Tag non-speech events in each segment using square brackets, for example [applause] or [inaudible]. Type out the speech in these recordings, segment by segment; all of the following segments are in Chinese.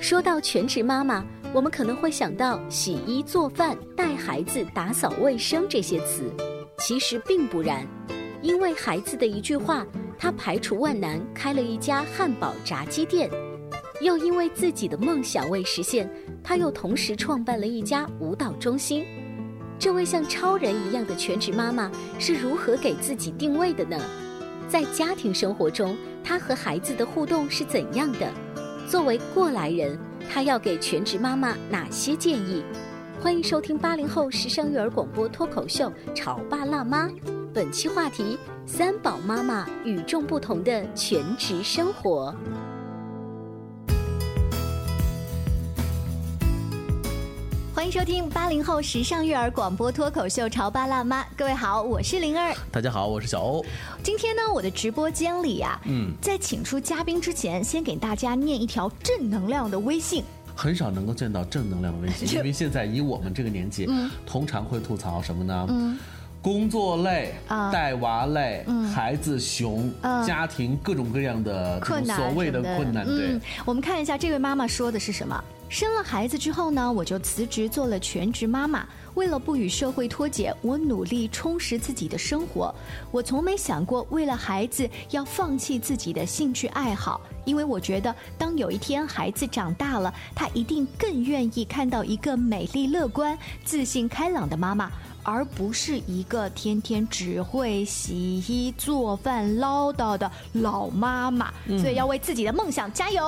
说到全职妈妈，我们可能会想到洗衣、做饭、带孩子、打扫卫生这些词，其实并不然。因为孩子的一句话，他排除万难开了一家汉堡炸鸡店；又因为自己的梦想未实现，他又同时创办了一家舞蹈中心。这位像超人一样的全职妈妈是如何给自己定位的呢？在家庭生活中，她和孩子的互动是怎样的？作为过来人，她要给全职妈妈哪些建议？欢迎收听八零后时尚育儿广播脱口秀《潮爸辣妈》。本期话题：三宝妈妈与众不同的全职生活。迎收听八零后时尚育儿广播脱口秀《潮爸辣妈》。各位好，我是灵儿。大家好，我是小欧。今天呢，我的直播间里啊，嗯，在请出嘉宾之前，先给大家念一条正能量的微信。很少能够见到正能量的微信，[laughs] 因为现在以我们这个年纪，嗯通常会吐槽什么呢？嗯。工作累，带娃累，孩子熊，家庭各种各样的困难，所谓的困难。对，我们看一下这位妈妈说的是什么？生了孩子之后呢，我就辞职做了全职妈妈。为了不与社会脱节，我努力充实自己的生活。我从没想过为了孩子要放弃自己的兴趣爱好，因为我觉得当有一天孩子长大了，他一定更愿意看到一个美丽、乐观、自信、开朗的妈妈。而不是一个天天只会洗衣做饭唠叨的老妈妈，所以要为自己的梦想加油！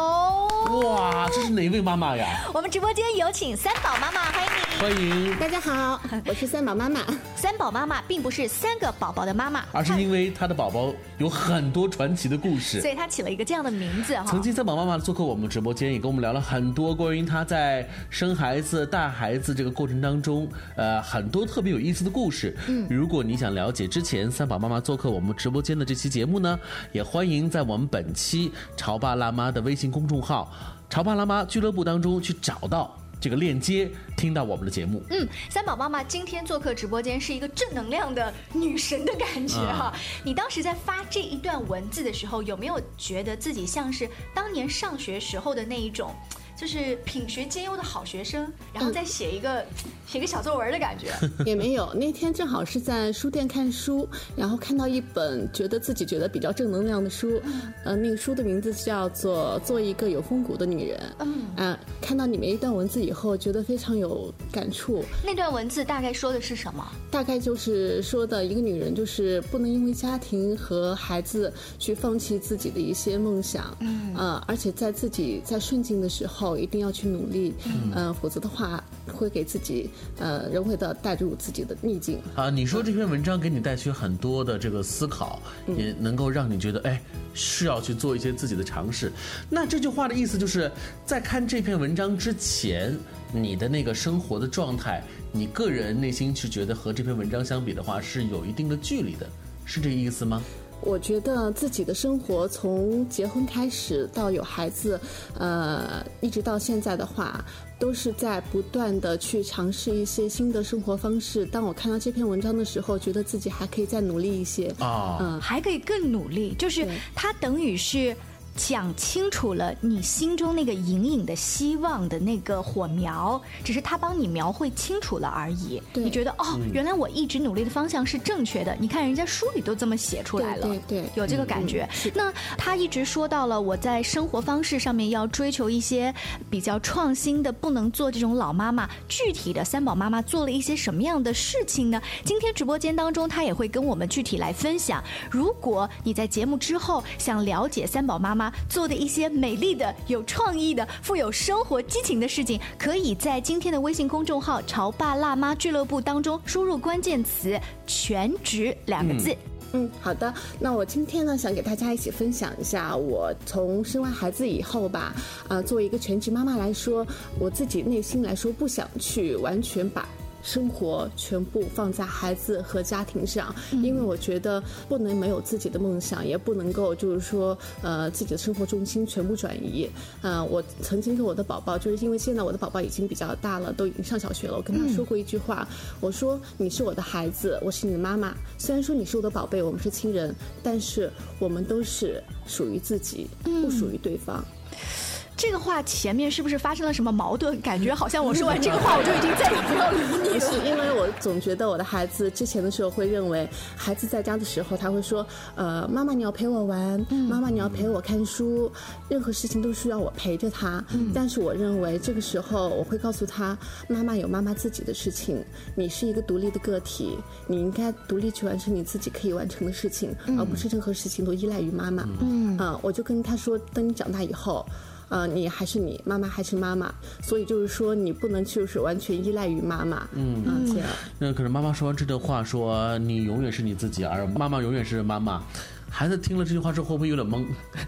哇，这是哪位妈妈呀？我们直播间有请三宝妈妈，欢迎你！欢迎，大家好，我是三宝妈妈。三宝妈妈并不是三个宝宝的妈妈，而是因为她的宝宝有很多传奇的故事，所以她起了一个这样的名字哈。曾经三宝妈妈做客我们直播间，也跟我们聊了很多关于她在生孩子、带孩子这个过程当中，呃，很多特别有。意思的故事。嗯，如果你想了解之前三宝妈妈做客我们直播间的这期节目呢，也欢迎在我们本期潮爸辣妈的微信公众号“潮爸辣妈俱乐部”当中去找到这个链接，听到我们的节目。嗯，三宝妈妈今天做客直播间是一个正能量的女神的感觉哈。你当时在发这一段文字的时候，有没有觉得自己像是当年上学时候的那一种？就是品学兼优的好学生，然后再写一个写个小作文的感觉，[laughs] 也没有。那天正好是在书店看书，然后看到一本觉得自己觉得比较正能量的书，呃，那个书的名字叫做《做一个有风骨的女人》。嗯，啊，看到里面一段文字以后，觉得非常有感触。那段文字大概说的是什么？大概就是说的一个女人就是不能因为家庭和孩子去放弃自己的一些梦想。嗯，呃，而且在自己在顺境的时候。一定要去努力，嗯，否则的话会给自己呃人为的带入自己的逆境啊。你说这篇文章给你带去很多的这个思考，也能够让你觉得哎是要去做一些自己的尝试。那这句话的意思就是在看这篇文章之前，你的那个生活的状态，你个人内心去觉得和这篇文章相比的话是有一定的距离的，是这意思吗？我觉得自己的生活从结婚开始到有孩子，呃，一直到现在的话，都是在不断的去尝试一些新的生活方式。当我看到这篇文章的时候，觉得自己还可以再努力一些啊，嗯，还可以更努力，就是它等于是。讲清楚了你心中那个隐隐的希望的那个火苗，只是他帮你描绘清楚了而已。你觉得哦，原来我一直努力的方向是正确的。你看人家书里都这么写出来了，对对对有这个感觉。那他一直说到了我在生活方式上面要追求一些比较创新的，不能做这种老妈妈。具体的三宝妈妈做了一些什么样的事情呢？今天直播间当中，他也会跟我们具体来分享。如果你在节目之后想了解三宝妈妈做的一些美丽的、有创意的、富有生活激情的事情，可以在今天的微信公众号“潮爸辣妈俱乐部”当中输入关键词“全职”两个字。嗯，好的。那我今天呢，想给大家一起分享一下，我从生完孩子以后吧，啊、作为一个全职妈妈来说，我自己内心来说不想去完全把。生活全部放在孩子和家庭上，因为我觉得不能没有自己的梦想，也不能够就是说，呃，自己的生活重心全部转移。呃，我曾经跟我的宝宝，就是因为现在我的宝宝已经比较大了，都已经上小学了，我跟他说过一句话，我说你是我的孩子，我是你的妈妈。虽然说你是我的宝贝，我们是亲人，但是我们都是属于自己，不属于对方。这个话前面是不是发生了什么矛盾？感觉好像我说完这个话，我就已经再也不要理你不是了。因为我总觉得我的孩子之前的时候会认为，孩子在家的时候他会说，呃，妈妈你要陪我玩，妈妈你要陪我看书，任何事情都需要我陪着他。但是我认为这个时候我会告诉他，妈妈有妈妈自己的事情，你是一个独立的个体，你应该独立去完成你自己可以完成的事情，而不是任何事情都依赖于妈妈。嗯，啊、我就跟他说，等你长大以后。呃，你还是你，妈妈还是妈妈，所以就是说，你不能就是完全依赖于妈妈。嗯，啊，这样。那可是妈妈说完这段话，说你永远是你自己，而妈妈永远是妈妈。孩子听了这句话之后，会不会有点懵？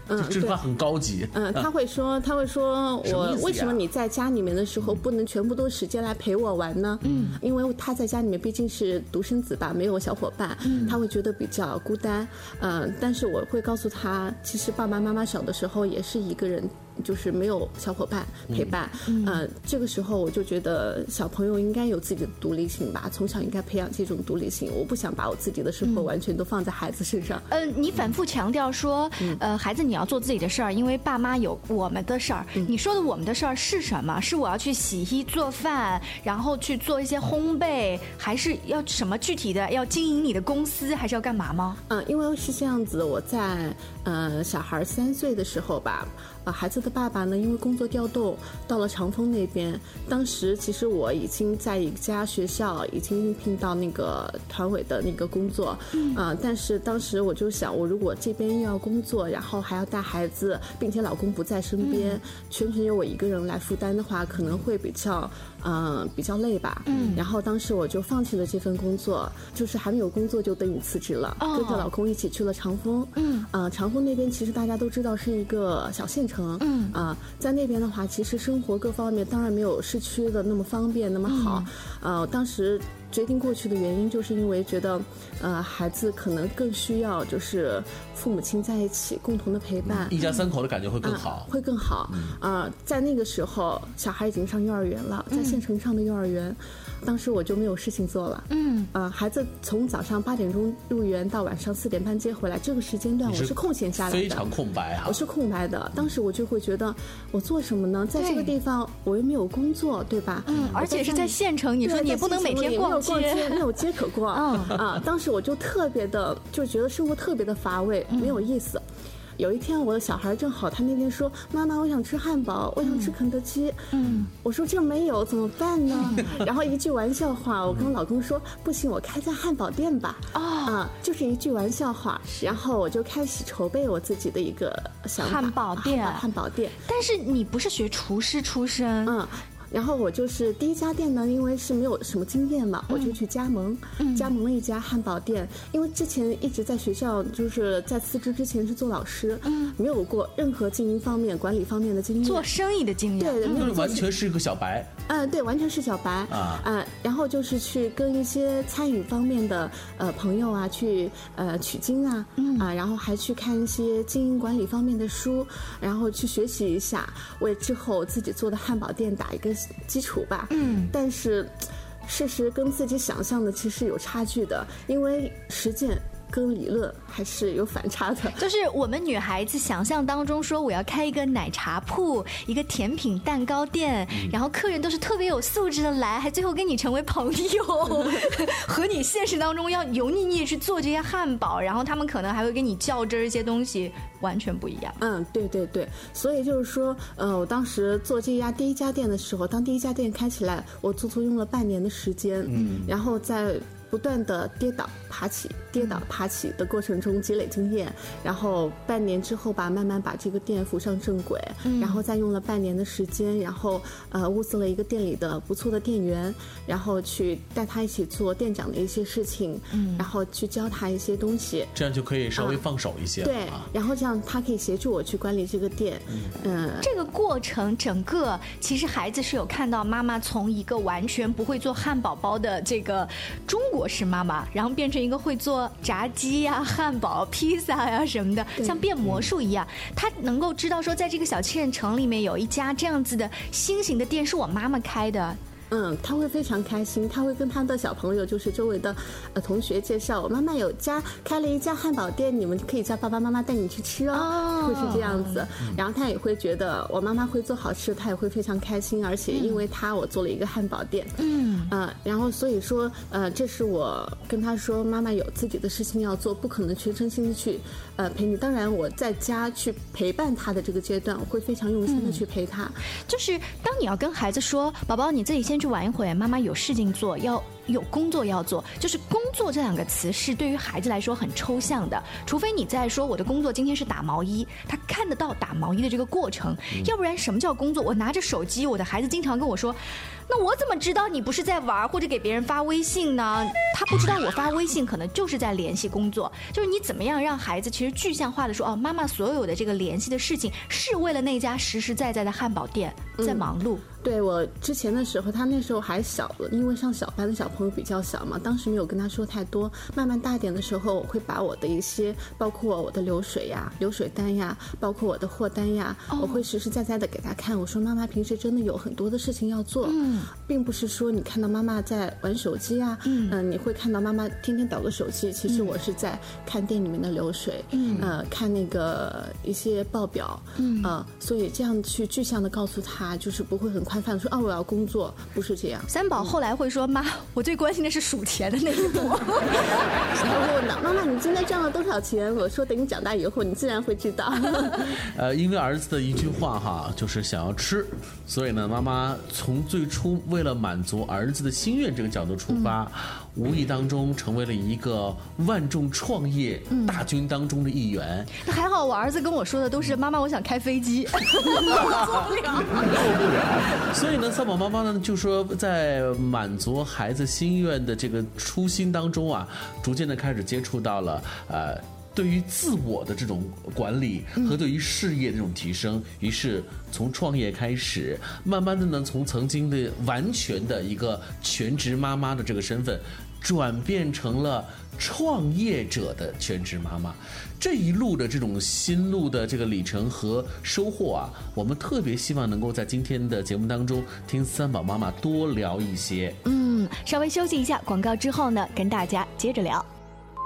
嗯这这句话很高级。嗯，他会说，他会说我为什么你在家里面的时候不能全部都时间来陪我玩呢？嗯，因为他在家里面毕竟是独生子吧，没有小伙伴，他会觉得比较孤单。嗯，但是我会告诉他，其实爸爸妈妈小的时候也是一个人。就是没有小伙伴陪伴，嗯、这个时候我就觉得小朋友应该有自己的独立性吧，从小应该培养这种独立性。我不想把我自己的生活完全都放在孩子身上。呃，你反复强调说，呃，孩子你要做自己的事儿，因为爸妈有我们的事儿。你说的我们的事儿是什么？是我要去洗衣做饭，然后去做一些烘焙，还是要什么具体的？要经营你的公司，还是要干嘛吗？嗯，因为是这样子，我在呃小孩三岁的时候吧，呃、孩子的爸爸呢，因为工作调动到了长丰那边，当时其实我已经在一家学校已经应聘到那个团委的那个工作，嗯、啊，但是当时我就想，我如果这边又要工作，然后还要带孩子，并且老公不在身边，全程由我一个人来负担的话，可能会比较。嗯，比较累吧。嗯，然后当时我就放弃了这份工作，就是还没有工作就等于辞职了，哦跟着老公一起去了长丰。嗯，啊、长丰那边其实大家都知道是一个小县城。嗯，啊、在那边的话，其实生活各方面当然没有市区的那么方便那么好。呃，当时。决定过去的原因，就是因为觉得，呃，孩子可能更需要就是父母亲在一起共同的陪伴，一家三口的感觉会更啊好。会更好。啊、在那个时候，小孩已经上幼儿园了，在县城上的幼儿园，当时我就没有事情做了。嗯，啊、孩子从早上八点钟入园到晚上四点半接回来，这个时间段我是空闲下来的，非常空白啊我！是空白的。当时我就会觉得，我做什么呢？在这个地方我又没有工作，对吧？嗯而且是在县城，你说你也不能每天逛逛街，街没。有街可逛。[laughs] 嗯啊，当时我就特别的，就觉得生活特别的乏味，没有意思。有一天，我的小孩正好，他那天说：“妈妈，我想吃汉堡，我想吃肯德基。”嗯，我说这没有怎么办呢？[laughs] 然后一句玩笑话，我跟我老公说：“不行，我开家汉堡店吧。”哦啊，就是一句玩笑话。然后我就开始筹备我自己的一个想法，汉堡店汉堡店。但是你不是学厨师出身，嗯，然后我就是第一家店呢，因为是没有什么经验嘛，我就去加盟，加盟了一家汉堡店。因为之前一直在学校，就是在辞职之前是做老师，没有过任何经营方面、管理方面的经验。做生意的经验。对，没有完全是一个小白，嗯，对，完全是小白啊呃然后就是去跟一些餐饮方面的呃朋友啊，去呃取经啊，啊，然后还去看一些经营管理方面的书，然后去学习一下，为之后自己做的汉堡店打一个基础吧。嗯，但是。[tsk] 事实跟自己想象的其实有差距的，因为实践跟理论还是有反差的。[laughs] 就是我们女孩子想象当中说我要开一个奶茶铺，一个甜品蛋糕店，然后客人都是特别有素质的来，还最后跟你成为朋友 [laughs] [laughs] 和你现实当中要油腻腻去做这些汉堡，然后他们可能还会跟你较真儿一些东西，完全不一样。嗯，对对对，所以就是说，呃，我当时做这家第一家店的时候，当第一家店开起来，我足足用了半年的时间，嗯，然后在不断的跌倒爬起、跌倒爬起的过程中积累经验，然后半年之后吧，慢慢把这个店扶上正轨，然后再用了半年的时间，然后呃物色了一个店里的不错的店员，然后去带他一起做店长的一些事情，嗯，然后去教他一些东西，这样就可以稍微放手一些了对啊，。然后这样他可以协助我去管理这个店，嗯，这个过程，整个其实孩子是有看到妈妈从一个完全不会做汉堡包的这个中国式妈妈，然后变成一个会做炸鸡呀、汉堡、披萨呀什么的，像变魔术一样。他能够知道说，在这个小县城里面有一家这样子的新型的店是我妈妈开的，嗯，他会非常开心，他会跟他的小朋友，就是周围的呃同学介绍，我妈妈有家开了一家汉堡店，你们可以叫爸爸妈妈带你去吃哦，哦会是这样子。然后他也会觉得我妈妈会做好吃，他也会非常开心，而且因为他我做了一个汉堡店，嗯，呃，然后所以说呃，这是我跟他说，妈妈有自己的事情要做，不可能全身心的去呃陪你。当然我在家去陪伴他的这个阶段，我会非常用心的去陪他。就是当你要跟孩子说，宝宝你自己先去玩一会，妈妈有事情做，要有工作要做。就是工作这两个词是对于孩子来说很抽象的，除非你在说我的工作今天是打毛衣，他看得到打毛衣的这个过程，要不然什么叫工作？我拿着手机，我的孩子经常跟我说。那我怎么知道你不是在玩或者给别人发微信呢？他不知道我发微信可能就是在联系工作，就是你怎么样让孩子其实具象化的说哦，妈妈所有的这个联系的事情是为了那家实实在在的汉堡店在忙碌。对我之前的时候，他那时候还小了，因为上小班的小朋友比较小嘛，当时没有跟他说太多。慢慢大一点的时候，我会把我的一些，包括我的流水呀、流水单呀，包括我的货单呀，我会实实在在的给他看。我说妈妈平时真的有很多的事情要做，嗯，并不是说你看到妈妈在玩手机啊，嗯、你会看到妈妈天天捣个手机，其实我是在看店里面的流水，嗯，呃，看那个一些报表，嗯，呃，所以这样去具象的告诉他，就是不会很宽泛的说，哦，我要工作，不是这样。三宝后来会说：“妈，我最关心的是数钱的那一步。[laughs] 然后问到妈妈，你今天赚了多少钱？我说等你长大以后，你自然会知道。[laughs] 呃，因为儿子的一句话哈，就是想要吃，所以呢，妈妈从最初为了满足儿子的心愿这个角度出发，无意当中成为了一个万众创业大军当中的一员。那还好，我儿子跟我说的都是：“妈妈，我想开飞机。做不了，做不了所以呢，三宝妈妈呢就说，在满足孩子心愿的这个初心当中啊，逐渐的开始接触到了呃。对于自我的这种管理和对于事业的这种提升，于是从创业开始，慢慢的呢，从曾经的完全的一个全职妈妈的这个身份，转变成了创业者的全职妈妈。这一路的这种心路的这个里程和收获啊，我们特别希望能够在今天的节目当中听三宝妈妈多聊一些。”嗯，稍微休息一下，广告之后呢，跟大家接着聊。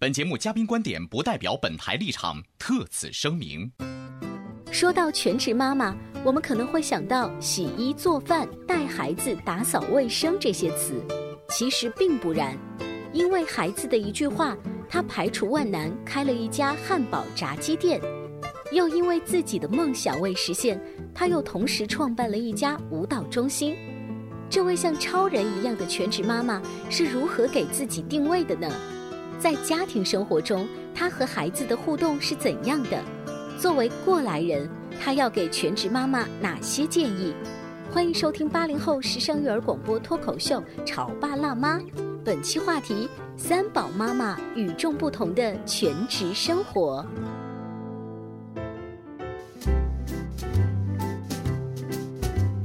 本节目嘉宾观点不代表本台立场，特此声明。说到全职妈妈，我们可能会想到洗衣、做饭、带孩子、打扫卫生这些词，其实并不然。因为孩子的一句话，她排除万难开了一家汉堡炸鸡店。又因为自己的梦想未实现，她又同时创办了一家舞蹈中心。这位像超人一样的全职妈妈是如何给自己定位的呢？在家庭生活中，他和孩子的互动是怎样的？作为过来人，他要给全职妈妈哪些建议？欢迎收听八零后时尚育儿广播脱口秀《潮爸辣妈》，本期话题：三宝妈妈与众不同的全职生活。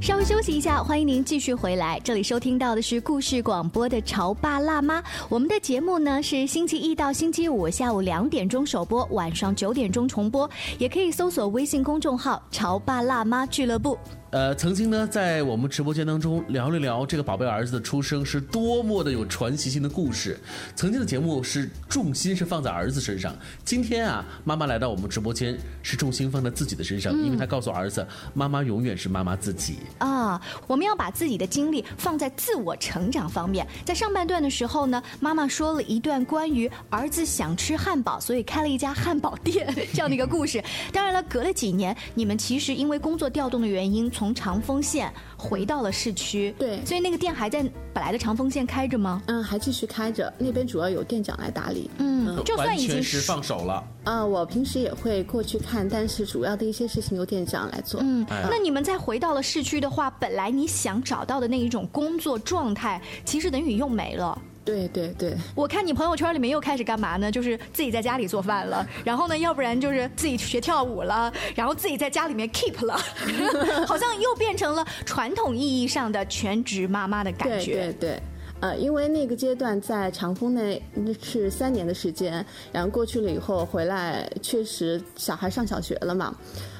稍微休息一下，欢迎您继续回来。这里收听到的是故事广播的《潮爸辣妈》，我们的节目呢是星期一到星期五下午两点钟首播，晚上九点钟重播，也可以搜索微信公众号“潮爸辣妈俱乐部”。呃，曾经呢，在我们直播间当中聊了聊这个宝贝儿子的出生是多么的有传奇性的故事。曾经的节目是重心是放在儿子身上，今天啊，妈妈来到我们直播间是重心放在自己的身上，因为她告诉儿子，妈妈永远是妈妈自己啊。我们要把自己的精力放在自我成长方面。在上半段的时候呢，妈妈说了一段关于儿子想吃汉堡，所以开了一家汉堡店这样的一个故事。当然了，隔了几年，你们其实因为工作调动的原因从从长丰县回到了市区，对，所以那个店还在本来的长丰县开着吗？嗯，还继续开着，那边主要有店长来打理。嗯，就算已经是放手了。啊，我平时也会过去看，但是主要的一些事情由店长来做。嗯，那你们再回到了市区的话，本来你想找到的那一种工作状态，其实等于又没了。对对对，我看你朋友圈里面又开始干嘛呢？就是自己在家里做饭了，[laughs] 然后呢，要不然就是自己学跳舞了，然后自己在家里面 keep 了，[laughs] 好像又变成了传统意义上的全职妈妈的感觉。对对对，呃，因为那个阶段在长丰那是三年的时间，然后过去了以后回来，确实小孩上小学了嘛。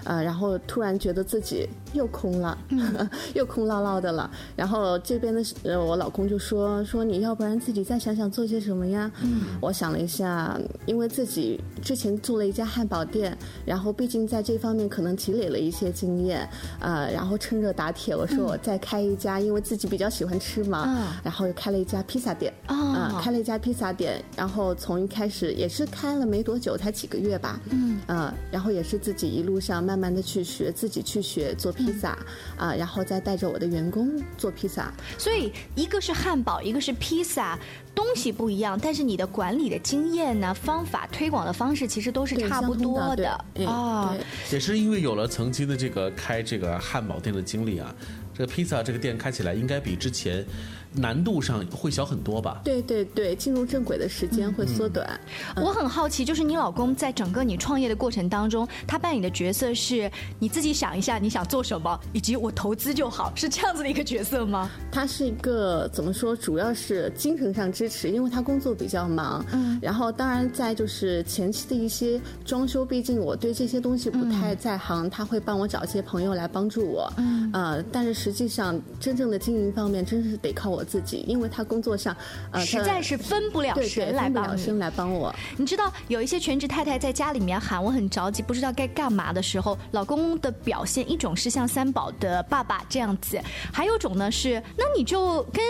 呃，然后突然觉得自己又空了，[laughs] 又空落落的了。然后这边的呃，我老公就说说你要不然自己再想想做些什么呀？嗯，我想了一下，因为自己之前做了一家汉堡店，然后毕竟在这方面可能积累了一些经验，呃，然后趁热打铁，我说我再开一家，因为自己比较喜欢吃嘛，然后又开了一家披萨店，啊，开了一家披萨店，然后从一开始也是开了没多久，才几个月吧，嗯，呃，然后也是自己一路上慢。慢慢的去学，自己去学做披萨，啊，然后再带着我的员工做披萨。所以一个是汉堡，一个是披萨，东西不一样，但是你的管理的经验呢、方法、推广的方式其实都是差不多的啊。也是因为有了曾经的这个开这个汉堡店的经历啊，这个披萨这个店开起来应该比之前。难度上会小很多吧？对对对，进入正轨的时间会缩短。我很好奇，就是你老公在整个你创业的过程当中，他扮演的角色是你自己想一下你想做什么，以及我投资就好，是这样子的一个角色吗？他是一个怎么说？主要是精神上支持，因为他工作比较忙。嗯。然后当然在就是前期的一些装修，毕竟我对这些东西不太在行，他会帮我找一些朋友来帮助我。嗯。呃，但是实际上真正的经营方面，真是得靠我。自己，因为他工作上，呃，实在是分不了神来帮你。来帮我，你知道有一些全职太太在家里面喊我很着急，不知道该干嘛的时候，老公的表现一种是像三宝的爸爸这样子，还有种呢是，那你就跟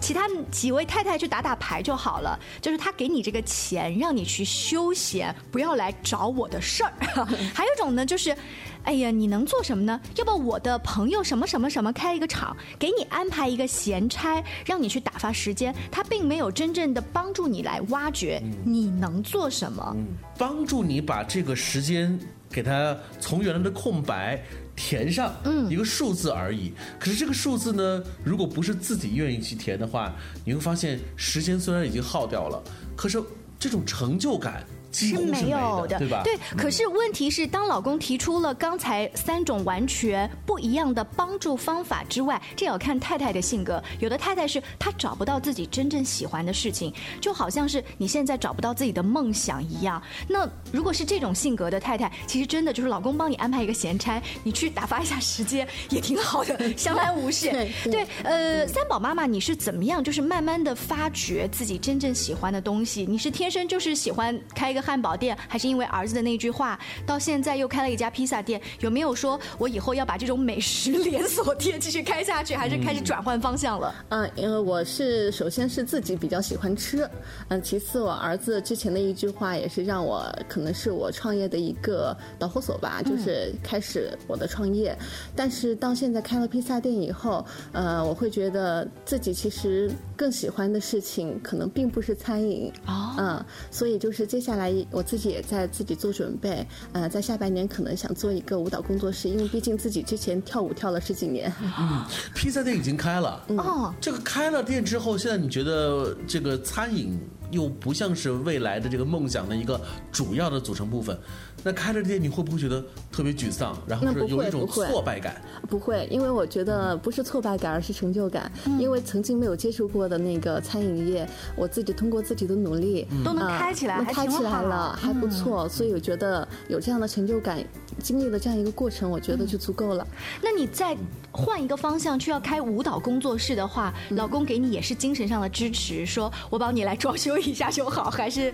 其他几位太太去打打牌就好了，就是他给你这个钱，让你去休闲，不要来找我的事儿。[laughs] [laughs] 还有一种呢就是。哎呀，你能做什么呢？要不我的朋友什么什么什么开一个厂，给你安排一个闲差，让你去打发时间。他并没有真正的帮助你来挖掘你能做什么，帮助你把这个时间给他从原来的空白填上，嗯，一个数字而已。可是这个数字呢，如果不是自己愿意去填的话，你会发现时间虽然已经耗掉了，可是这种成就感。是没有的，对吧？对，可是问题是，当老公提出了刚才三种完全不一样的帮助方法之外，这要看太太的性格。有的太太是她找不到自己真正喜欢的事情，就好像是你现在找不到自己的梦想一样。那如果是这种性格的太太，其实真的就是老公帮你安排一个闲差，你去打发一下时间也挺好的，[laughs] 相安无事。对，呃，三宝妈妈，你是怎么样？就是慢慢的发掘自己真正喜欢的东西。你是天生就是喜欢开一个。汉堡店，还是因为儿子的那句话，到现在又开了一家披萨店？有没有说我以后要把这种美食连锁店继续开下去，还是开始转换方向了？嗯，因为我是首先是自己比较喜欢吃，嗯，其次我儿子之前的一句话也是让我可能是我创业的一个导火索吧，就是开始我的创业。但是到现在开了披萨店以后，呃，我会觉得自己其实更喜欢的事情可能并不是餐饮，哦嗯，所以就是接下来我自己也在自己做准备，呃，在下半年可能想做一个舞蹈工作室，因为毕竟自己之前跳舞跳了十几年。披萨店已经开了，哦，这个开了店之后，现在你觉得这个餐饮又不像是未来的这个梦想的一个主要的组成部分？那开了店，你会不会觉得特别沮丧，然后是有一种挫败感？不会，因为我觉得不是挫败感，而是成就感。因为曾经没有接触过的那个餐饮业，我自己通过自己的努力都能啊开起来那开起来了，还不错。所以我觉得有这样的成就感，经历了这样一个过程，我觉得就足够了。那你再换一个方向去要开舞蹈工作室的话，老公给你也是精神上的支持，说我帮你来装修一下就好，还是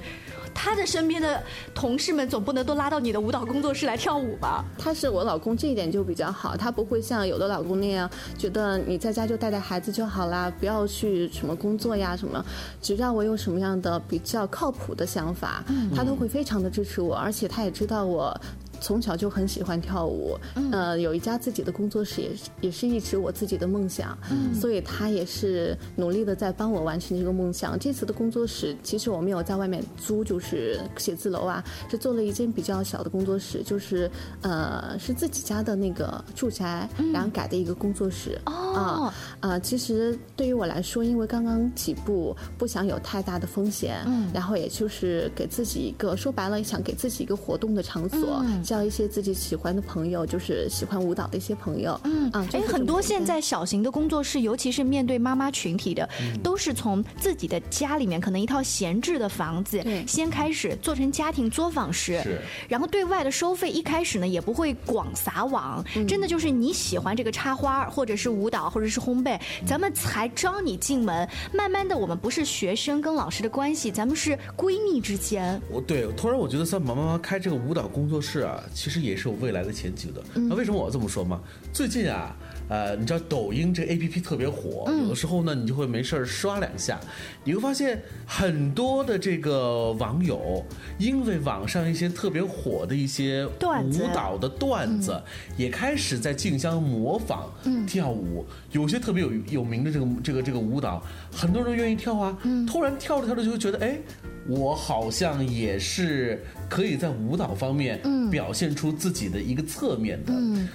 他的身边的同事们总不能都拉到你的舞蹈工作室来跳舞吧？他是我老公，这一点就比较好，他不会像有的老公那样觉得你在家就带带孩子就好啦，不要去什么工作呀什么，只要我有什么样的比较靠谱的想法，他都会非常的支持我，而且他也知道我。从小就很喜欢跳舞，呃，有一家自己的工作室也是也是一直我自己的梦想，所以他也是努力的在帮我完成这个梦想。这次的工作室其实我没有在外面租，就是写字楼啊，是做了一间比较小的工作室，就是呃是自己家的那个住宅，然后改的一个工作室。哦。啊啊，其实对于我来说，因为刚刚起步，不想有太大的风险，嗯，然后也就是给自己一个说白了，想给自己一个活动的场所，交一些自己喜欢的朋友，就是喜欢舞蹈的一些朋友，嗯啊，就哎，是很多现在小型的工作室，尤其是面对妈妈群体的，都是从自己的家里面可能一套闲置的房子对先开始做成家庭作坊室，是然后对外的收费一开始呢也不会广撒网，真的就是你喜欢这个插花，或者是舞蹈，或者是烘焙，咱们才招你进门。慢慢的，我们不是学生跟老师的关系，咱们是闺蜜之间。我对，突然我觉得三宝妈妈开这个舞蹈工作室啊，其实也是有未来的前景的。那为什么我这么说嘛？最近啊，呃，你知道抖音这个 A P P 特别火，有的时候呢，你就会没事儿刷两下，你会发现很多的这个网友，因为网上一些特别火的一些舞蹈的段子，也开始在竞相模仿跳舞。有些特别有有名的这个这个这个舞蹈，很多人愿意跳啊。突然跳着跳着就会觉得，哎，我好像也是可以在舞蹈方面表现出自己的一个侧面的。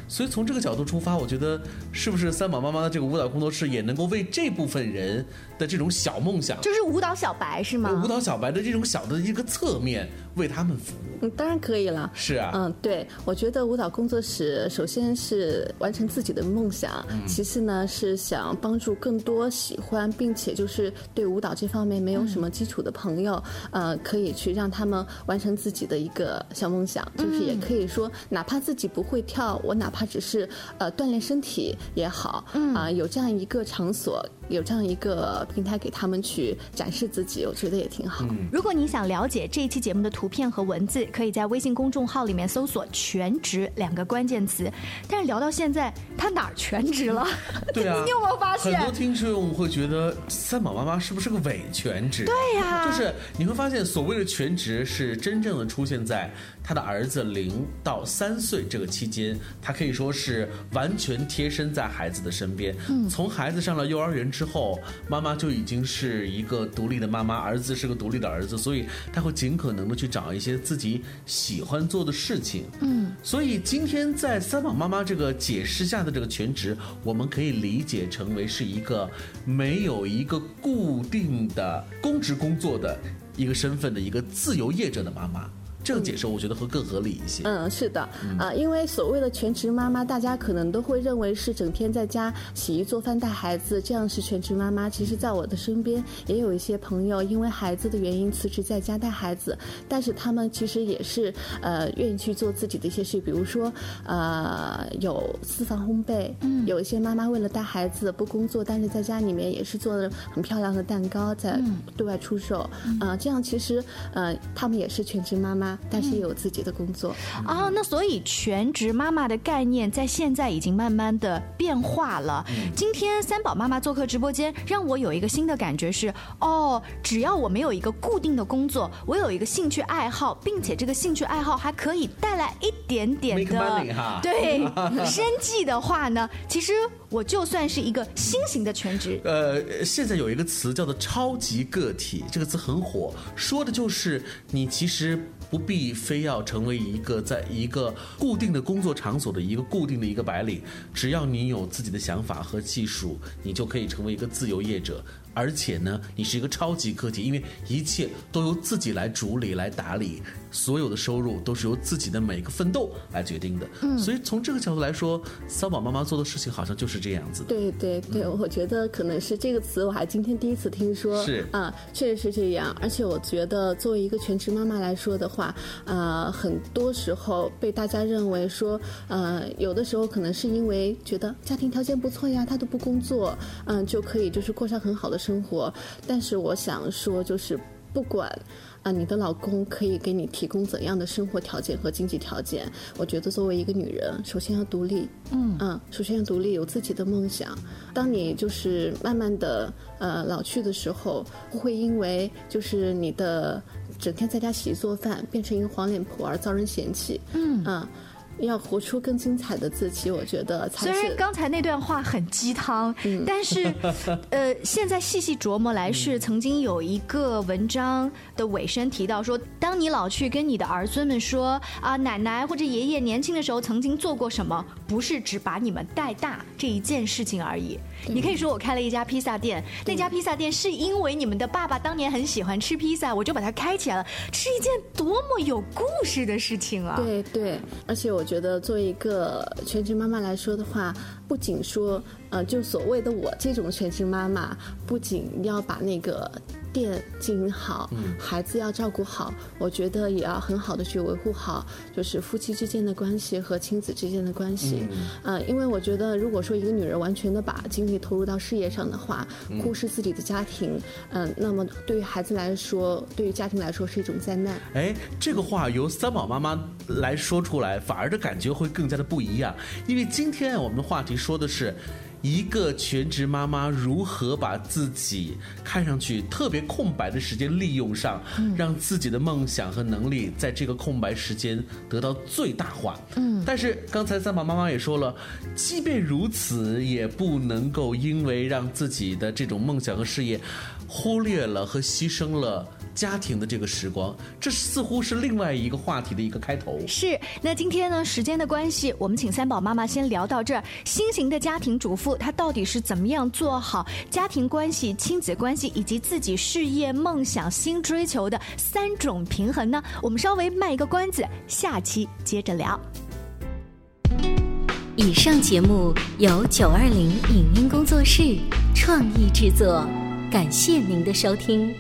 所以从这个角度出发，我觉得是不是三宝妈妈的这个舞蹈工作室也能够为这部分人的这种小梦想，就是舞蹈小白是吗？舞蹈小白的这种小的一个侧面为他们服务。嗯，当然可以了。是啊，嗯，对，我觉得舞蹈工作室首先是完成自己的梦想，其次呢是想帮助更多喜欢并且就是对舞蹈这方面没有什么基础的朋友，呃，可以去让他们完成自己的一个小梦想，就是也可以说，哪怕自己不会跳，我哪怕只是呃锻炼身体也好，啊、有这样一个场所，有这样一个平台给他们去展示自己，我觉得也挺好。如果你想了解这一期节目的图片和文字，可以在微信公众号里面搜索“全职”两个关键词。但是聊到现在，他哪儿全职了？[laughs] 对啊，[laughs] 你有没有发现很多听众会觉得三宝妈妈是不是个伪全职？对呀就是你会发现，所谓的全职是真正的出现在他的儿子零到三岁这个期间，他可以说是完全贴身在孩子的身边。嗯从孩子上了幼儿园之后，妈妈就已经是一个独立的妈妈，儿子是个独立的儿子，所以他会尽可能的去找一些自己喜欢做的事情。嗯，所以今天在三宝妈妈这个解释下的这个全职，我们可以理解成为是一个没有一个固定的公职工作的一个身份的一个自由业者的妈妈。这个解释我觉得会更合理一些。嗯，是的，啊，因为所谓的全职妈妈，大家可能都会认为是整天在家洗衣做饭带孩子，这样是全职妈妈。其实，在我的身边也有一些朋友因为孩子的原因辞职在家带孩子，但是他们其实也是呃愿意去做自己的一些事，比如说呃有私房烘焙，嗯，有一些妈妈为了带孩子不工作，但是在家里面也是做的很漂亮的蛋糕在对外出售，啊，这样其实呃他们也是全职妈妈，但是也有自己的工作。啊，那所以全职妈妈的概念在现在已经慢慢的变化了。今天三宝妈妈做客直播间，让我有一个新的感觉是，哦，只要我没有一个固定的工作，我有一个兴趣爱好，并且这个兴趣爱好还可以带来一点点的对生计的话呢，其实我就算是一个新型的全职。[laughs] 呃，现在有一个词叫做“超级个体”，这个词很火，说的就是你其实不必非要成为一个在一个固定的工作场所的一个固定的一个白领，只要你有自己的想法和技术，你就可以成为一个自由业者。而且呢，你是一个超级个体，因为一切都由自己来主理、来打理，所有的收入都是由自己的每一个奋斗来决定的。嗯，所以从这个角度来说，三宝妈妈做的事情好像就是这样子的。对对对，我觉得可能是这个词，我还今天第一次听说。是啊，确实是这样。而且我觉得，作为一个全职妈妈来说的话，呃，很多时候被大家认为说，呃，有的时候可能是因为觉得家庭条件不错呀，她都不工作，嗯、就可以就是过上很好的生活。但是我想说，就是不管。啊，你的老公可以给你提供怎样的生活条件和经济条件？我觉得作为一个女人，首先要独立，嗯首先要独立，有自己的梦想。当你就是慢慢的呃老去的时候，不会因为就是你的整天在家洗衣做饭变成一个黄脸婆而遭人嫌弃，嗯啊。要活出更精彩的自己，我觉得才是。虽然刚才那段话很鸡汤，[laughs] 但是，呃，现在细细琢磨来是，曾经有一个文章的尾声提到说，当你老去跟你的儿孙们说啊，奶奶或者爷爷年轻的时候曾经做过什么，不是只把你们带大这一件事情而已。你可以说我开了一家披萨店，那家披萨店是因为你们的爸爸当年很喜欢吃披萨，我就把它开起来了，是一件多么有故事的事情啊！对对，而且我觉得作为一个全职妈妈来说的话，不仅说呃，就所谓的我这种全职妈妈，不仅要把那个店经营好，孩子要照顾好，我觉得也要很好的去维护好，就是夫妻之间的关系和亲子之间的关系。呃，因为我觉得，如果说一个女人完全的把精力投入到事业上的话，忽视自己的家庭，嗯、那么对于孩子来说，对于家庭来说是一种灾难。哎，这个话由三宝妈妈来说出来，反而的感觉会更加的不一样。因为今天我们的话题说的是。一个全职妈妈如何把自己看上去特别空白的时间利用上，让自己的梦想和能力在这个空白时间得到最大化。嗯，但是刚才三宝妈妈也说了，即便如此，也不能够因为让自己的这种梦想和事业忽略了和牺牲了家庭的这个时光，这似乎是另外一个话题的一个开头。是，那今天呢，时间的关系，我们请三宝妈妈先聊到这儿。新型的家庭主妇，她到底是怎么样做好家庭关系、亲子关系以及自己事业梦想新追求的三种平衡呢？我们稍微卖一个关子，下期接着聊。以上节目由九二零影音工作室创意制作，感谢您的收听。